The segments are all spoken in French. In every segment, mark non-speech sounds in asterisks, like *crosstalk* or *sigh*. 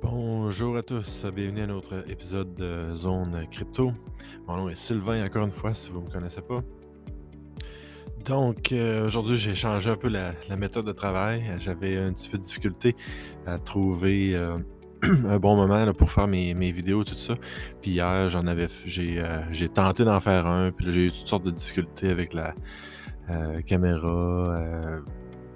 Bonjour à tous, bienvenue à notre épisode de Zone Crypto. Mon nom est Sylvain, encore une fois, si vous ne me connaissez pas. Donc, euh, aujourd'hui, j'ai changé un peu la, méthode de travail. J'avais un petit peu de difficulté à trouver euh, *clears throat* un bon moment pour faire mes, vidéos, tout ça. Puis hier, j'en avais, euh, j'ai, tenté d'en faire un, puis j'ai eu toutes sortes de difficultés avec la caméra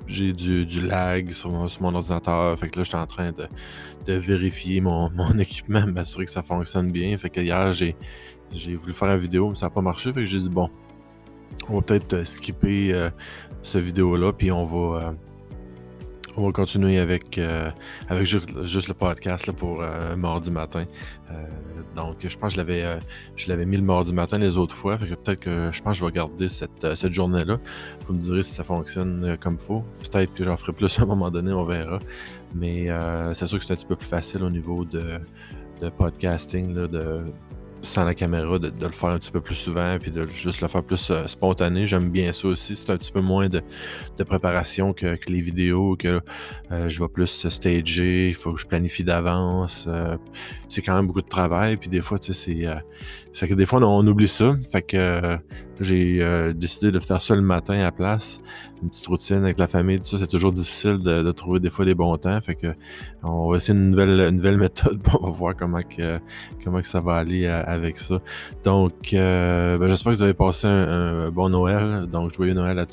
j'ai du, lag sur mon, ordinateur. Fait que là, je suis en train de, vérifier *laughs* mon, équipement, m'assurer que ça fonctionne bien. Fait que hier, j'ai, voulu faire une vidéo, mais ça n'a pas marché. Fait que j'ai dit, bon, on va peut-être euh, skipper euh, cette vidéo-là, puis on va, euh, on va continuer avec, euh, avec juste, le podcast là, pour euh, mardi matin. Euh, donc, je pense que je l'avais, mis le mardi matin les autres fois. Peut-être que je pense que je vais garder cette, cette journée-là. Vous me direz si ça fonctionne comme il faut. Peut-être que j'en ferai plus *laughs* à un moment donné, on verra. Mais c'est sûr que c'est un petit peu plus facile au niveau de, de podcasting, là, de sans la caméra, de, le faire un petit peu plus souvent, puis de juste le faire plus euh, spontané. J'aime bien ça aussi. C'est un petit peu moins de, préparation que, les vidéos, que euh, je vais plus stager, il faut que je planifie d'avance. Euh, c'est quand même beaucoup de travail, puis des fois, tu sais, c'est que des fois, on, oublie ça. Fait que j'ai décidé de faire ça le matin à place. Une petite routine avec la famille, tout ça, c'est toujours difficile de, trouver des fois des bons temps. Fait que on va essayer une nouvelle, une nouvelle *laughs* méthode. on va voir comment que, comment que ça va aller euh, avec ça. Donc, ben, j'espère que vous avez passé un, bon Noël. Donc, joyeux Noël à,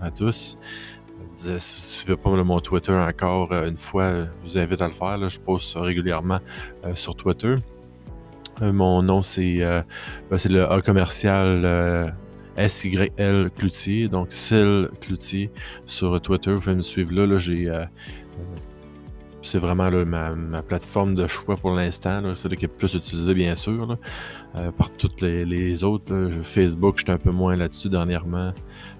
à, tous. Si vous ne suivez pas mon Twitter encore une fois, je vous invite à le faire. Je poste régulièrement sur Twitter. Euh, mon nom, c'est euh, ben, le A commercial euh, SYL Cloutier, donc Sil Cloutier sur Twitter. Vous pouvez me suivre là. là j'ai, c'est vraiment ma, plateforme de choix pour l'instant. C'est qui est plus utilisée, bien sûr, par toutes les, autres. Facebook, j'étais un peu moins là-dessus dernièrement.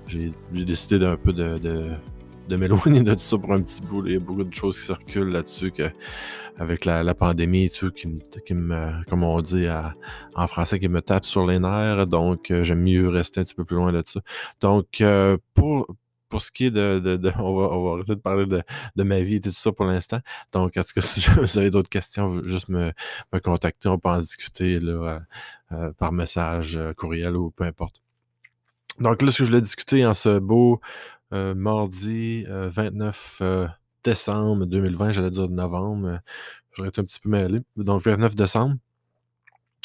J'ai, décidé d'un peu de m'éloigner de tout ça pour un petit bout. Il y a beaucoup de choses qui circulent là-dessus avec la, pandémie et tout, qui me, comme on dit en français, qui me tape sur les nerfs. Donc, euh, j'aime mieux rester un petit peu plus loin de ça. Donc, euh, pour, pour ce qui est de, on, va, arrêter de parler de, ma vie et tout ça pour l'instant. Donc, en tout cas, *laughs* si vous avez d'autres questions, juste me, contacter. On peut en discuter là, euh, par message, courriel ou peu importe. Donc là, ce que je voulais discuter en ce beau euh, mardi 29 euh, euh, décembre 2020, j'allais dire novembre, j'aurais été un petit peu mêlé. Donc 29 décembre.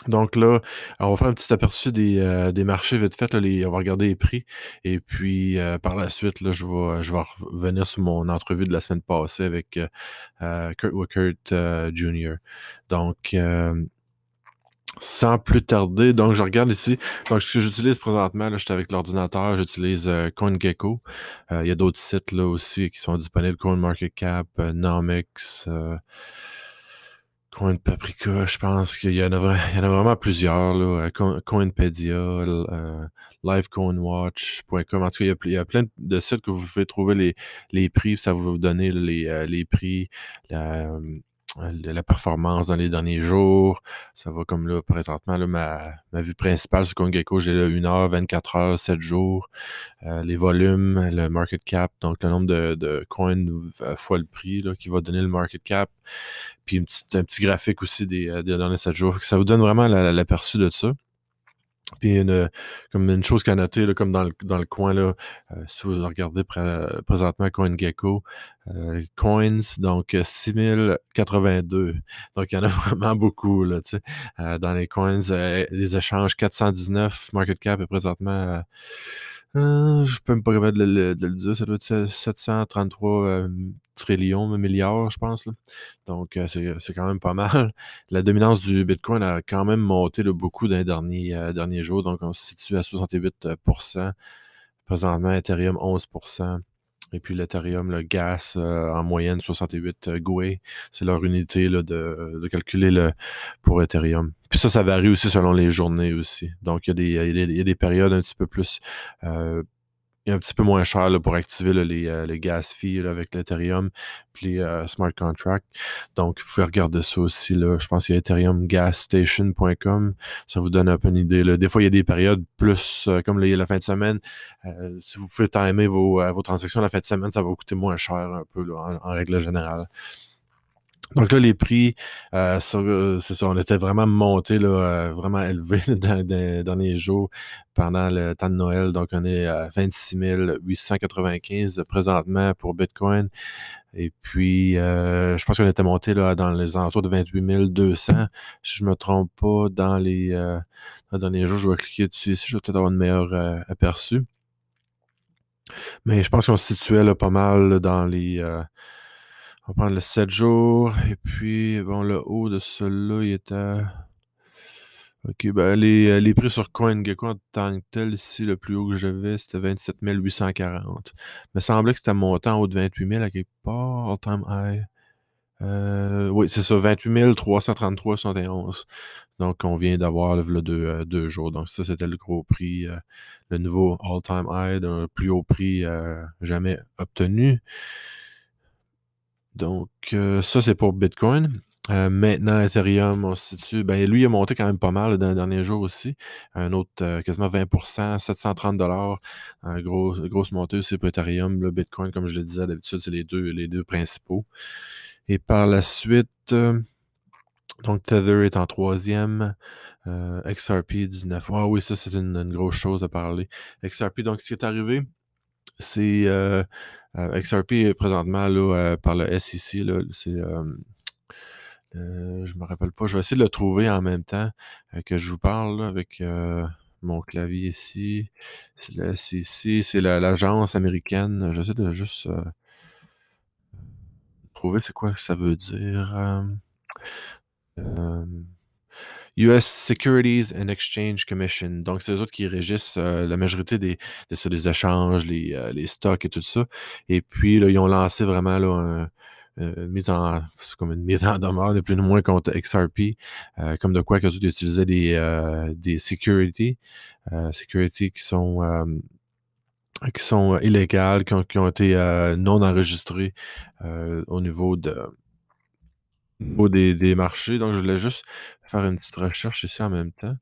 Donc là, on va faire un petit aperçu des, des marchés vite fait. on va regarder les prix. Et puis par la suite, là, je, vais, je vais revenir sur mon entrevue de la semaine passée avec Kurt Wickert Jr. Donc, sans plus tarder, donc je regarde ici. Donc, ce que j'utilise présentement, je suis avec l'ordinateur, j'utilise euh, CoinGecko. Euh, il y a d'autres sites là aussi qui sont disponibles, CoinMarketCap, euh, Nomics, euh, CoinPaprika, je pense qu'il y, en a, vraiment plusieurs, là, Coinpedia, LiveCoinWatch.com. En tout cas, il y, a, plein de sites que vous pouvez trouver les, les prix, ça va vous donner les, les prix, la performance dans les derniers jours. Ça va comme là, présentement, là, ma, ma vue principale sur CoinGecko, j'ai là 1 heure, 24 heures, 7 jours. Euh, les volumes, le market cap, donc le nombre de, de coins euh, fois le prix là, qui va donner le market cap. Puis une petite, un petit graphique aussi des, euh, des derniers 7 jours. Ça vous donne vraiment l'aperçu de ça. Puis une, comme une chose qu'à noter, là, comme dans le, dans le coin, là, euh, si vous regardez présentement CoinGecko, euh, coins, donc 6082. Donc il y en a *laughs* vraiment beaucoup là, euh, dans les coins. les échanges 419, market cap est présentement euh, je peux même pas capable de le, de le dire, ça doit être 733 euh, trillions, milliards, je pense. Donc, euh, c'est quand même pas mal. *laughs* La dominance du Bitcoin a quand même monté là, beaucoup dans les derniers, euh, derniers jours. Donc, on se situe à 68% Présentement, Ethereum 11 et puis l'Ethereum, le gas, euh, en moyenne 68 euh, GUI, c'est leur unité là, de, de, calculer le, pour Ethereum. Puis ça, ça varie aussi selon les journées aussi. Donc, il y y a des périodes un petit peu plus euh, est un petit peu moins cher pour activer les, euh, les, gas fees avec l'Ethereum puis euh, smart contracts. Donc, vous pouvez regarder ça aussi. Je pense qu'il y a ethereumgasstation.com. Ça vous donne un peu une idée. Des fois, il y a des périodes plus euh, comme la fin de semaine. si vous pouvez timer vos, vos transactions la fin de semaine, ça va vous coûter moins cher un peu en, règle générale. Donc là, les prix, euh, euh, c'est ça, on était vraiment monté, là, euh, vraiment élevé dans, les derniers jours pendant le temps de Noël. Donc, on est à 26 895 présentement pour Bitcoin. Et puis, je pense qu'on était monté là, dans les alentours de 28 200. Si je ne me trompe pas, dans les, derniers jours, je vais cliquer dessus ici, je vais peut-être avoir une meilleure aperçu. Mais je pense qu'on se situait là, pas mal dans les on va prendre le 7 jours. Et puis, le haut de celui-là, il était. OK, ben les, euh, les prix sur CoinGecko en tant que tel, ici, le plus haut que j'avais, c'était 27 840. Il me semblait que c'était montant en haut de 28 000 à quelque part, all-time high. Euh, oui, c'est ça, 28 333,71. Donc, on vient d'avoir le deux, euh, deux, jours. Donc, ça, c'était le gros prix, le nouveau all-time high d'un plus haut prix jamais obtenu. Donc, euh, ça, c'est pour Bitcoin. Euh, maintenant, Ethereum, on se situe. Ben, lui, il a monté quand même pas mal dans les derniers jours aussi. Un autre, euh, quasiment 20% 730 gros, Grosse montée aussi pour Ethereum. Le Bitcoin, comme je le disais d'habitude, c'est les deux, les deux principaux. Et par la suite, donc Tether est en troisième. XRP 19. Ah oui, ça, c'est une, grosse chose à parler. XRP, donc, ce qui est arrivé, c'est XRP est présentement là, euh, par le SEC. C'est, euh, je me rappelle pas. Je vais essayer de le trouver en même temps que je vous parle avec mon clavier ici. C'est l'agence américaine. J'essaie de juste trouver c'est quoi que ça veut dire. US Securities and Exchange Commission. Donc, c'est eux autres qui régissent euh, la majorité des, des, échanges, les, euh, les, stocks et tout ça. Et puis, là, ils ont lancé vraiment là, une mise en comme une mise en demeure de plus ou moins contre XRP, euh, comme de quoi qu'ils utilisaient des, des security, security qui sont qui sont illégales, qui ont, qui ont été non enregistrées au niveau de au des, des marchés. Donc, je voulais juste faire une petite recherche ici en même temps.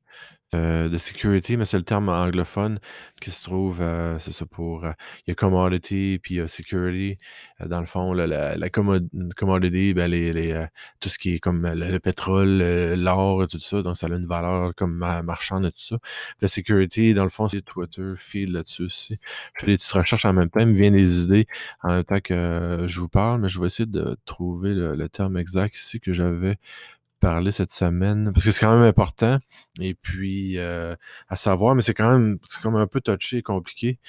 Euh, de security, mais c'est le terme anglophone qui se trouve, euh, c'est ça pour, euh, il y a commodity, puis il y a security. dans le fond, la, la commodity, ben, les, les, tout ce qui est comme le, pétrole, l'or tout ça, donc ça a une valeur comme marchande et tout ça. la security, dans le fond, c'est Twitter, feed là-dessus aussi. Je fais des petites recherches en même temps, il me vient des idées en même temps que je vous parle, mais je vais essayer de trouver le terme exact ici que j'avais parler cette semaine, parce que c'est quand même important. Et puis, euh, à savoir, mais c'est quand même c'est un peu touché et compliqué.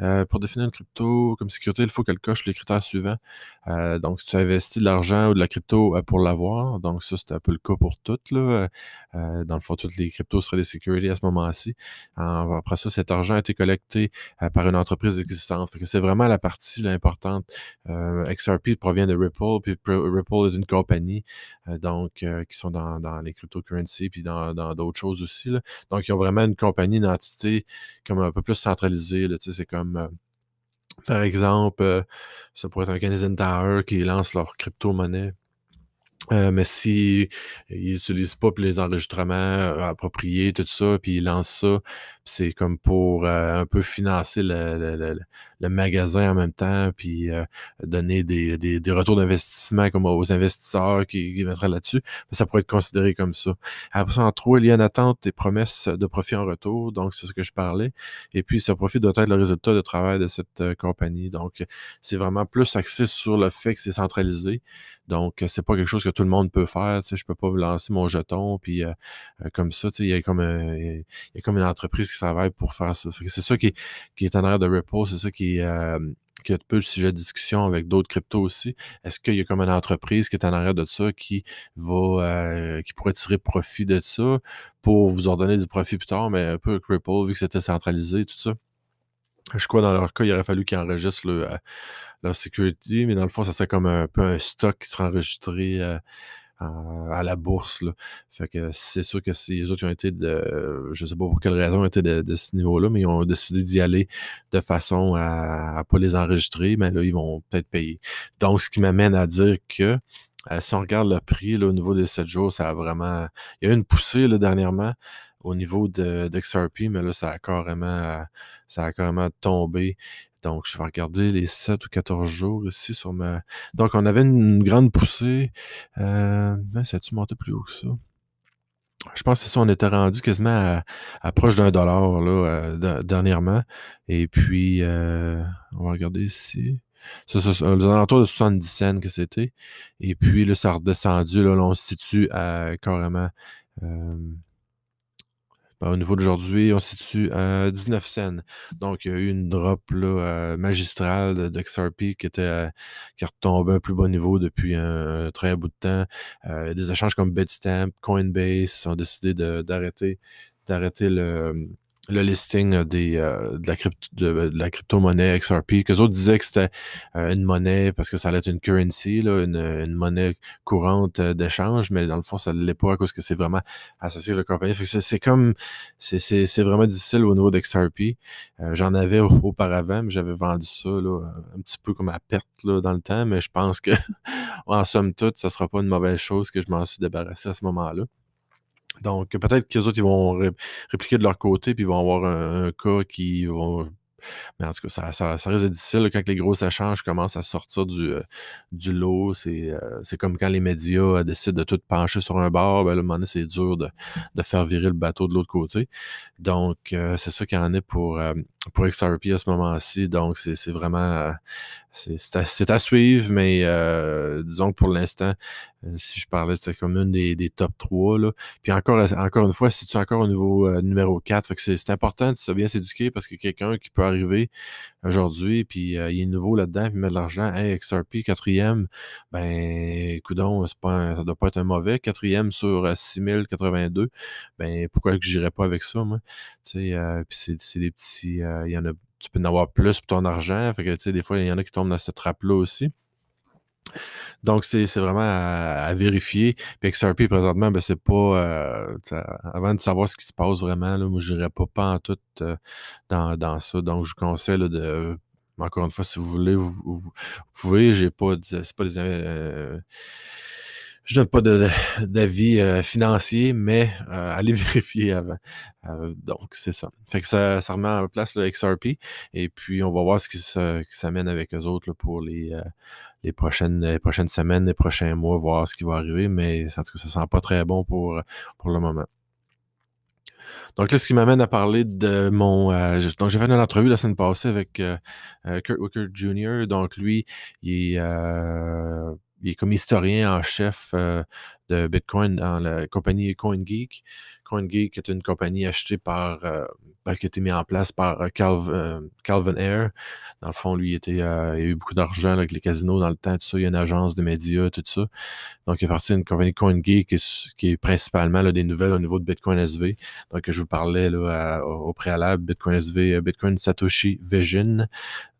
Euh, pour définir une crypto comme sécurité, il faut qu'elle coche les critères suivants. Euh, donc, si tu investis de l'argent ou de la crypto pour l'avoir, donc ça, c'est un peu le cas pour toutes. Là. dans le fond, toutes les cryptos seraient des sécurités à ce moment-ci. Après ça, cet argent a été collecté par une entreprise existante. C'est vraiment la partie importante. XRP provient de Ripple, puis Ripple est une compagnie donc qui dans, les cryptocurrencies, puis dans d'autres choses aussi. Donc, ils ont vraiment une compagnie, une entité comme un peu plus centralisée. C'est comme par exemple, ça pourrait être un Canadian Tower qui lance leur crypto-monnaie euh, mais s'ils n'utilisent pas les enregistrements euh, appropriés, tout ça, puis ils lancent ça, c'est comme pour euh, un peu financer le, magasin en même temps, puis donner des, des, retours d'investissement comme aux investisseurs qui, mettraient là-dessus. Ça pourrait être considéré comme ça. Après ça, en trop, il y a une attente des promesses de profit en retour, donc c'est ce que je parlais. Et puis, ce profit doit être le résultat de travail de cette compagnie. Donc, c'est vraiment plus axé sur le fait que c'est centralisé. Donc, c'est pas quelque chose que tout le monde peut faire. Tu sais, je peux pas lancer mon jeton, puis euh, euh, comme ça, tu sais, il y, a comme il y a comme une entreprise qui travaille pour faire ça. C'est ça qui, qui est en arrière de Ripple, c'est ça qui, euh, qui est un peu le sujet de discussion avec d'autres cryptos aussi. Est-ce qu'il y a comme une entreprise qui est en arrière de ça qui va qui pourrait tirer profit de ça pour vous ordonner du profit plus tard, mais un peu Ripple, vu que c'était centralisé, tout ça? Je crois dans leur cas, il aurait fallu qu'ils enregistrent le, leur security, mais dans le fond, ça serait comme un peu un stock qui sera enregistré euh, à la bourse. Fait que c'est sûr que les autres ont été de. Je sais pas pour quelle raison étaient de, ce niveau-là, mais ils ont décidé d'y aller de façon à ne pas les enregistrer, mais là, ils vont peut-être payer. Donc, ce qui m'amène à dire que euh, si on regarde le prix au niveau des 7 jours, ça a vraiment. Il y a eu une poussée dernièrement au niveau de, d'XRP, mais là, ça a carrément ça a carrément tombé. Donc, je vais regarder les 7 ou 14 jours ici sur ma. Donc, on avait une grande poussée. Euh, ça a-tu monté plus haut que ça? Je pense que ça, on était rendu quasiment à, proche d'un dollar là, euh, dernièrement. Et puis, euh, on va regarder ici. Ça, ça, aux alentours de 70 cents que c'était. Et puis là, ça a redescendu. Là, on se situe à carrément. Euh, au niveau d'aujourd'hui, on se situe à 19 cents. Donc, il y a eu une drop là, euh, magistrale d'XRP qui était euh, qui à un plus bas niveau depuis un, très bout de temps. des échanges comme Bitstamp, Coinbase ont décidé d'arrêter d'arrêter le le listing des, euh, de, la crypto, de, la crypto-monnaie XRP, que autres disaient que c'était euh, une monnaie parce que ça allait être une currency, là, une, une monnaie courante euh, d'échange, mais dans le fond, ça ne l'est pas à cause que c'est vraiment associé à la compagnie. c'est comme, c'est vraiment difficile au niveau d'XRP. J'en avais auparavant, mais j'avais vendu ça là, un petit peu comme à perte là, dans le temps, mais je pense que, *laughs* en somme toute, ça sera pas une mauvaise chose que je m'en suis débarrassé à ce moment-là. Donc, peut-être qu'ils autres, ils vont répliquer de leur côté, puis ils vont avoir un, cas qui vont. Mais en tout cas, ça, ça, reste difficile quand les gros échanges commencent à sortir du, euh, du lot. Euh, c'est comme quand les médias euh, décident de tout pencher sur un bord. Ben, à un moment donné, c'est dur de, de, faire virer le bateau de l'autre côté. Donc, c'est ça qu'il y en est pour, pour XRP à ce moment-ci. Donc, c'est vraiment c'est à, suivre, mais euh, disons que pour l'instant, euh, si je parlais, c'était comme une des, des, top 3. Là. Puis encore, encore une fois, si tu es encore au niveau euh, numéro 4, c'est important de bien s'éduquer parce que quelqu'un qui peut arriver aujourd'hui, puis il est nouveau là-dedans, puis met de l'argent, hey, XRP, quatrième, ben, coudon, pas ça doit pas être un mauvais. Quatrième sur 6082, ben, pourquoi que j'irais pas avec ça, moi? Tu sais, puis c'est des petits, il y en a tu peux en avoir plus pour ton argent. Tu sais, des fois, il y en a qui tombent dans cette trappe-là aussi. Donc, c'est vraiment à, vérifier. Puis XRP, présentement, ben, c'est pas. Euh, avant de savoir ce qui se passe vraiment, là, moi, je n'irais pas, en tout euh, dans, dans, ça. Donc, je vous conseille de. Encore une fois, si vous voulez, vous, pouvez. J'ai pas. C'est pas. Euh, je donne pas d'avis financier, mais allez *laughs* vérifier avant. Donc, c'est ça. Fait que ça, ça remet en place le XRP. Et puis, on va voir ce qui s'amène avec eux autres pour les, les, prochaines, prochaines semaines, les prochains mois, voir ce qui va arriver. Mais en tout cas, ça sent pas très bon pour, pour le moment. Donc là, ce qui m'amène à parler de mon... donc j'ai fait une entrevue la semaine passée avec Kurt Wicker Jr. Donc lui, il est il est comme historien en chef euh, de Bitcoin dans la compagnie CoinGeek. CoinGeek est une compagnie achetée par, euh, qui a été mise en place par euh, Calvin, Air. Dans le fond, lui, il, était, il a eu beaucoup d'argent avec les casinos dans le temps, tout ça. Il y a une agence de médias, tout ça. Donc, il est parti d'une compagnie CoinGeek qui est, qui est principalement là, des nouvelles au niveau de Bitcoin SV. Donc, je vous parlais là, au préalable, Bitcoin SV, Bitcoin Satoshi Vision.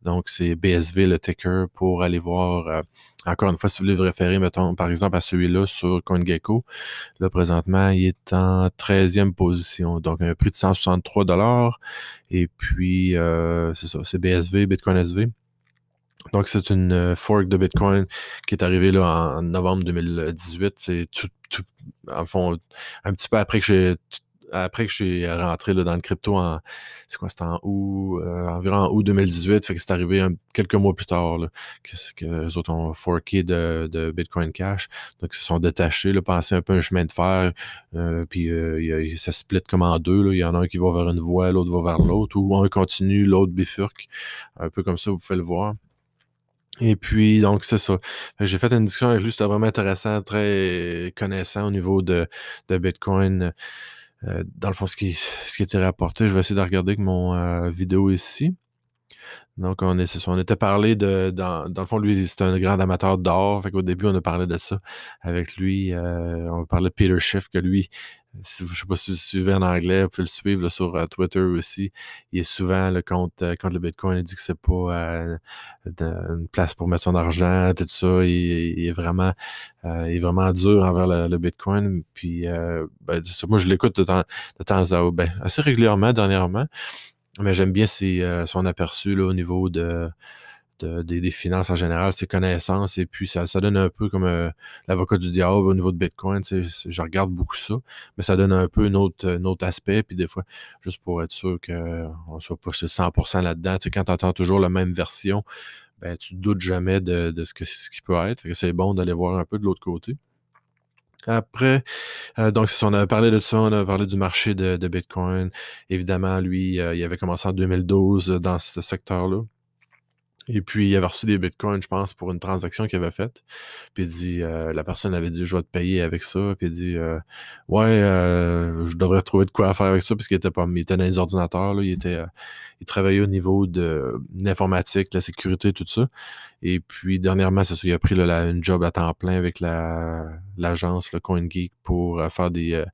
Donc, c'est BSV, le ticker, pour aller voir encore une fois, si vous voulez vous référer, mettons, par exemple, à celui-là sur CoinGecko, là, présentement, il est en 13e position. Donc, un prix de 163 Et puis, euh, c'est ça, c'est BSV, Bitcoin SV. Donc, c'est une euh, fork de Bitcoin qui est arrivée là, en novembre 2018. C'est tout, tout, en fond, un petit peu après que j'ai après que je suis rentré là, dans le crypto en, c'est quoi, c'était en août, euh, environ en août 2018, fait que c'est arrivé quelques mois plus tard, là, que, que les autres ont forké de, Bitcoin Cash, donc ils se sont détachés, là, passer un peu un chemin de fer, euh, puis euh, ça split comme en deux, il y en a un qui va vers une voie, l'autre va vers l'autre, ou un continue, l'autre bifurque, un peu comme ça, vous pouvez le voir. Et puis, donc, c'est ça. J'ai fait une discussion avec lui, c'était vraiment intéressant, très connaissant au niveau de Bitcoin. Euh, dans le fond, ce qui, ce qui était rapporté, je vais essayer de regarder avec mon euh, vidéo ici. Donc, on, était parlé de. Dans, le fond, lui, c'est un grand amateur d'or. Fait qu'au début, on a parlé de ça avec lui. Euh, on parlait de Peter Schiff, que lui, je ne sais pas si vous suivez en anglais, vous pouvez le suivre sur euh, Twitter aussi. Il est souvent le contre, euh, contre le Bitcoin. Il dit que c'est pas une place pour mettre son argent, tout ça. Il, est vraiment il est vraiment dur envers le, Bitcoin. Puis ben, moi, je l'écoute de temps, de temps à autre, ben, assez régulièrement dernièrement. Mais j'aime bien son aperçu là, au niveau de, des, finances en général, ses connaissances, et puis ça, ça donne un peu comme euh, l'avocat du diable au niveau de Bitcoin. Je regarde beaucoup ça, mais ça donne un peu un autre, aspect, puis des fois, juste pour être sûr qu'on ne soit pas 100% là-dedans, quand tu entends toujours la même version, ben, tu ne doutes jamais de, ce, que, ce qui peut être. c'est bon d'aller voir un peu de l'autre côté. Après, euh, donc, si on a parlé de ça, on a parlé du marché de, Bitcoin. Évidemment, lui, euh, il avait commencé en 2012 dans ce secteur-là. Et puis, il avait reçu des bitcoins, je pense, pour une transaction qu'il avait faite. Puis il dit, euh, la personne avait dit, je vais te payer avec ça. Puis il dit, euh, ouais, euh, je devrais trouver de quoi faire avec ça, parce qu'il était pas, il était dans les ordinateurs, là, il était, il travaillait au niveau de l'informatique, la sécurité, tout ça. Et puis, dernièrement, il a pris là, une job à temps plein avec la, l'agence, le CoinGeek, pour faire des,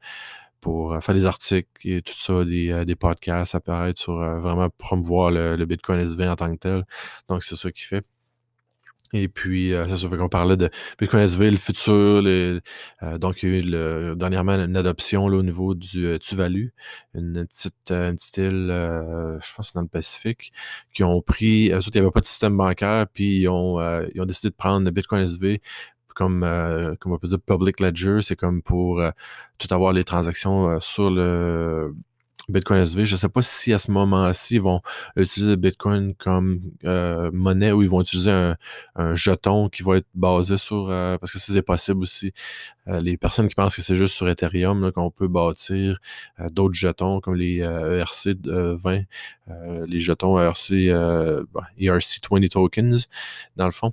pour euh, faire des articles et tout ça, des, euh, des podcasts, apparaître sur euh, vraiment promouvoir le, Bitcoin SV en tant que tel. Donc, c'est ça qu'il fait. Et puis, ça, fait qu'on parlait de Bitcoin SV, le futur. donc, il y a eu le, dernièrement une adoption là, au niveau du Tuvalu, une petite, une petite île, je pense dans le Pacifique, qui ont pris, eux il n'y avait pas de système bancaire, puis ils ont, ils ont décidé de prendre le Bitcoin SV comme, euh, comme on peut dire public ledger, c'est comme pour euh, tout avoir les transactions euh, sur le Bitcoin SV. Je ne sais pas si à ce moment-ci, ils vont utiliser Bitcoin comme monnaie ou ils vont utiliser un, jeton qui va être basé sur, parce que c'est possible aussi. les personnes qui pensent que c'est juste sur Ethereum qu'on peut bâtir d'autres jetons comme les ERC 20, les jetons ERC, ERC 20 tokens, dans le fond.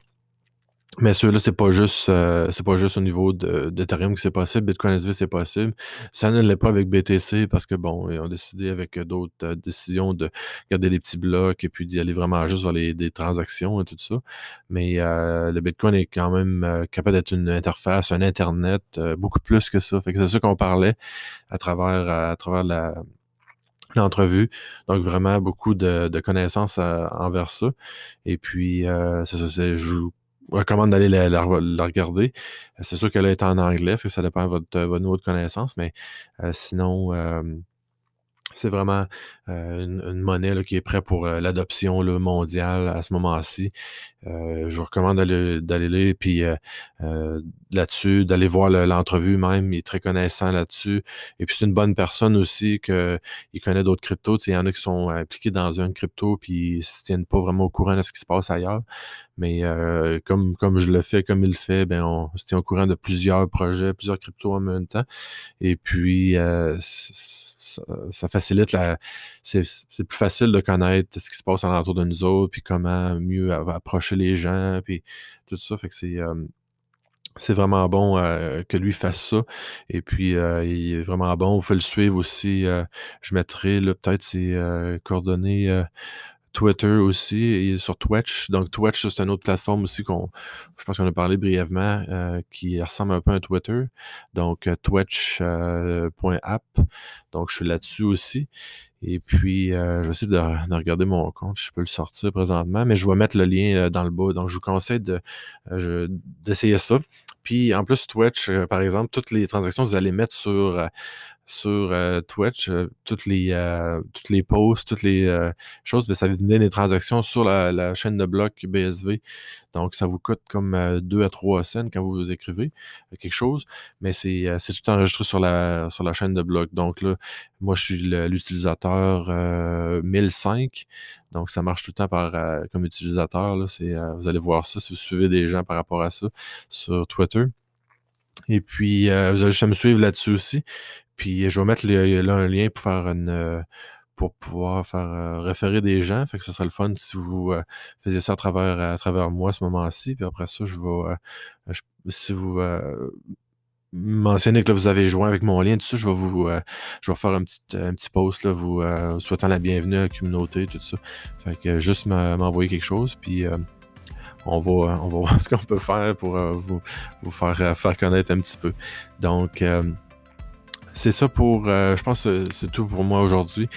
Mais ceux-là, c'est pas juste euh, c'est pas juste au niveau d'Ethereum que c'est possible. Bitcoin SV, c'est possible. Ça ne l'est pas avec BTC parce que bon, ils ont décidé avec d'autres euh, décisions de garder les petits blocs et puis d'y aller vraiment juste vers les des transactions et tout ça. Mais euh, le Bitcoin est quand même capable d'être une interface, un Internet, beaucoup plus que ça. Fait que c'est ça qu'on parlait à travers à travers la l'entrevue. Donc, vraiment beaucoup de, connaissances envers ça. Et puis, c'est ça, je recommande d'aller la, regarder. C'est sûr qu'elle est en anglais, ça dépend de votre, votre niveau de connaissance, mais euh, sinon, euh, c'est vraiment euh, une, monnaie qui est prête pour euh, l'adoption mondiale à ce moment-ci. Euh, je vous recommande d'aller lire, puis là-dessus, d'aller voir l'entrevue même. Il est très connaissant là-dessus. Et puis c'est une bonne personne aussi, que, il connaît d'autres cryptos. Il y en a qui sont impliqués dans une crypto, puis ils ne se tiennent pas vraiment au courant de ce qui se passe ailleurs. Mais comme, comme je le fais, comme il le fait, ben on se tient au courant de plusieurs projets, plusieurs cryptos en même temps. Et puis, ça, facilite la. C'est plus facile de connaître ce qui se passe alentour de nous autres, puis comment mieux approcher les gens, puis tout ça. Fait que c'est. c'est vraiment bon euh, que lui fasse ça. Et puis, euh, il est vraiment bon. Vous pouvez le suivre aussi. Euh, je mettrai peut-être ses coordonnées Twitter aussi et sur Twitch. Donc Twitch, c'est une autre plateforme aussi qu'on, je pense qu'on a parlé brièvement, euh, qui ressemble un peu à Twitter. Donc euh, twitch.app. Euh, Donc je suis là-dessus aussi. Et puis, je vais essayer de, regarder mon compte. Je peux le sortir présentement, mais je vais mettre le lien dans le bas. Donc, je vous conseille de, d'essayer ça. Puis, en plus, Twitch, par exemple, toutes les transactions, vous allez mettre sur sur euh, Twitch, euh, toutes les euh, toutes les posts, toutes les choses, ben, ça donne des transactions sur la, chaîne de bloc BSV. Donc, ça vous coûte comme 2 à 3 cents quand vous écrivez quelque chose, mais c'est tout enregistré sur la sur la chaîne de bloc. Donc là, moi, je suis l'utilisateur 1005. Donc, ça marche tout le temps par comme utilisateur. Là, vous allez voir ça si vous suivez des gens par rapport à ça sur Twitter. Et puis, vous allez juste me suivre là-dessus aussi. Puis je vais mettre là un lien pour faire euh, pour pouvoir faire euh, référer des gens. Fait que ce serait le fun si vous euh, faisiez ça à travers, à travers moi à ce moment-ci. Puis après ça, je vais si vous mentionnez que vous avez joint avec mon lien, tout ça, je vais vous je vais faire un petit, un petit post là, vous, souhaitant la bienvenue à la communauté, tout ça. Fait que juste m'envoyer quelque chose. Puis on va, on va *laughs* voir ce qu'on peut faire pour vous, vous faire, faire connaître un petit peu. Donc, c'est ça pour, euh, je pense que c'est tout pour moi aujourd'hui.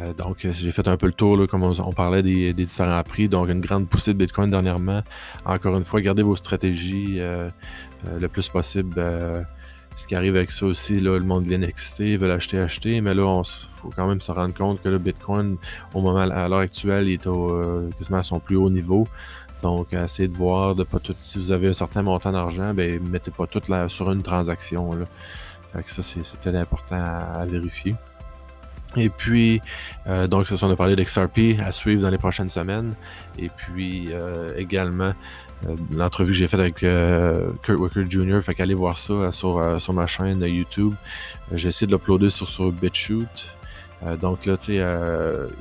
Euh, donc, euh, j'ai fait un peu le tour, là, comme on, parlait des, différents prix. Donc, une grande poussée de Bitcoin dernièrement. Encore une fois, gardez vos stratégies le plus possible. ce qui arrive avec ça aussi, le monde de l'NXT veut l'acheter, acheter, mais là, il faut quand même se rendre compte que le Bitcoin, au moment, à l'heure actuelle, il est au, quasiment à son plus haut niveau. Donc, essayez de voir, de pas tout. Si vous avez un certain montant d'argent, ben mettez pas tout là, sur une transaction. Là. Ça, c'était important à, vérifier. Et puis, euh, donc, ça, on a parlé d'XRP à suivre dans les prochaines semaines. Et puis, euh, également, euh, l'entrevue que j'ai faite avec Kurt Wicker Jr. Fait qu'allez voir ça sur, sur ma chaîne YouTube. j'ai essayé de l'uploader sur, sur BitChute. donc là, tu sais,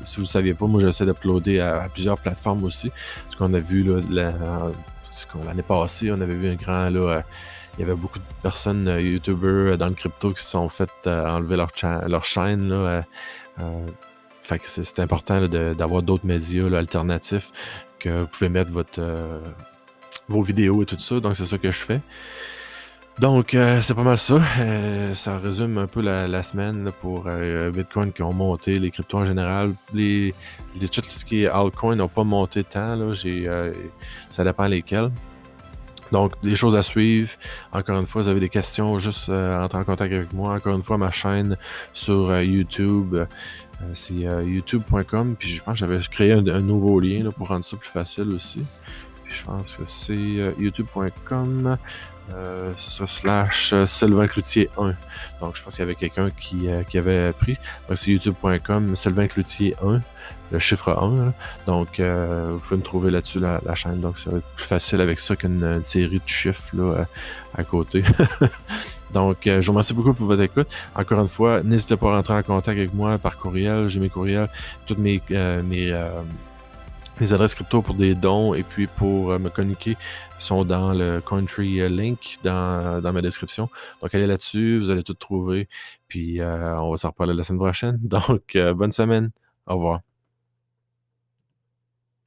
si vous ne saviez pas, moi j'essaie d'uploader à, plusieurs plateformes aussi. Ce qu'on a vu l'année passée, on avait vu un grand là, il y avait beaucoup de personnes, euh, YouTubers euh, dans le crypto qui se sont fait euh, enlever leur, leur chaîne. Là, que c'est important d'avoir d'autres médias alternatifs que vous pouvez mettre vos vidéos et tout ça. Donc, c'est ça que je fais. Donc, c'est pas mal ça. ça résume un peu la, semaine pour Bitcoin qui ont monté, les cryptos en général. Les, les, tout ce qui est altcoin n'ont pas monté tant. Là. ça dépend lesquels. Donc, des choses à suivre. Encore une fois, vous avez des questions, juste euh, en contact avec moi. Encore une fois, ma chaîne sur euh, YouTube, euh, c'est youtube.com. Puis je pense que j'avais créé un, nouveau lien pour rendre ça plus facile aussi. Je pense que c'est youtube.com. c'est ça, slash Sylvain Cloutier 1. Donc, je pense qu'il y avait quelqu'un qui, qui, avait pris. Donc, c'est youtube.com, Sylvain Cloutier 1 le chiffre 1. Donc, euh, vous pouvez me trouver là-dessus la, chaîne. Donc, ça va être plus facile avec ça qu'une série de chiffres là, à, côté. *laughs* Donc, euh, je vous remercie beaucoup pour votre écoute. Encore une fois, n'hésitez pas à rentrer en contact avec moi par courriel. J'ai mes courriels, toutes mes, euh, mes, adresses crypto pour des dons et puis pour me communiquer sont dans le country link dans, dans ma description. Donc, allez là-dessus, vous allez tout trouver. Puis, on va s'en reparler la semaine prochaine. *laughs* Donc, bonne semaine. Au revoir.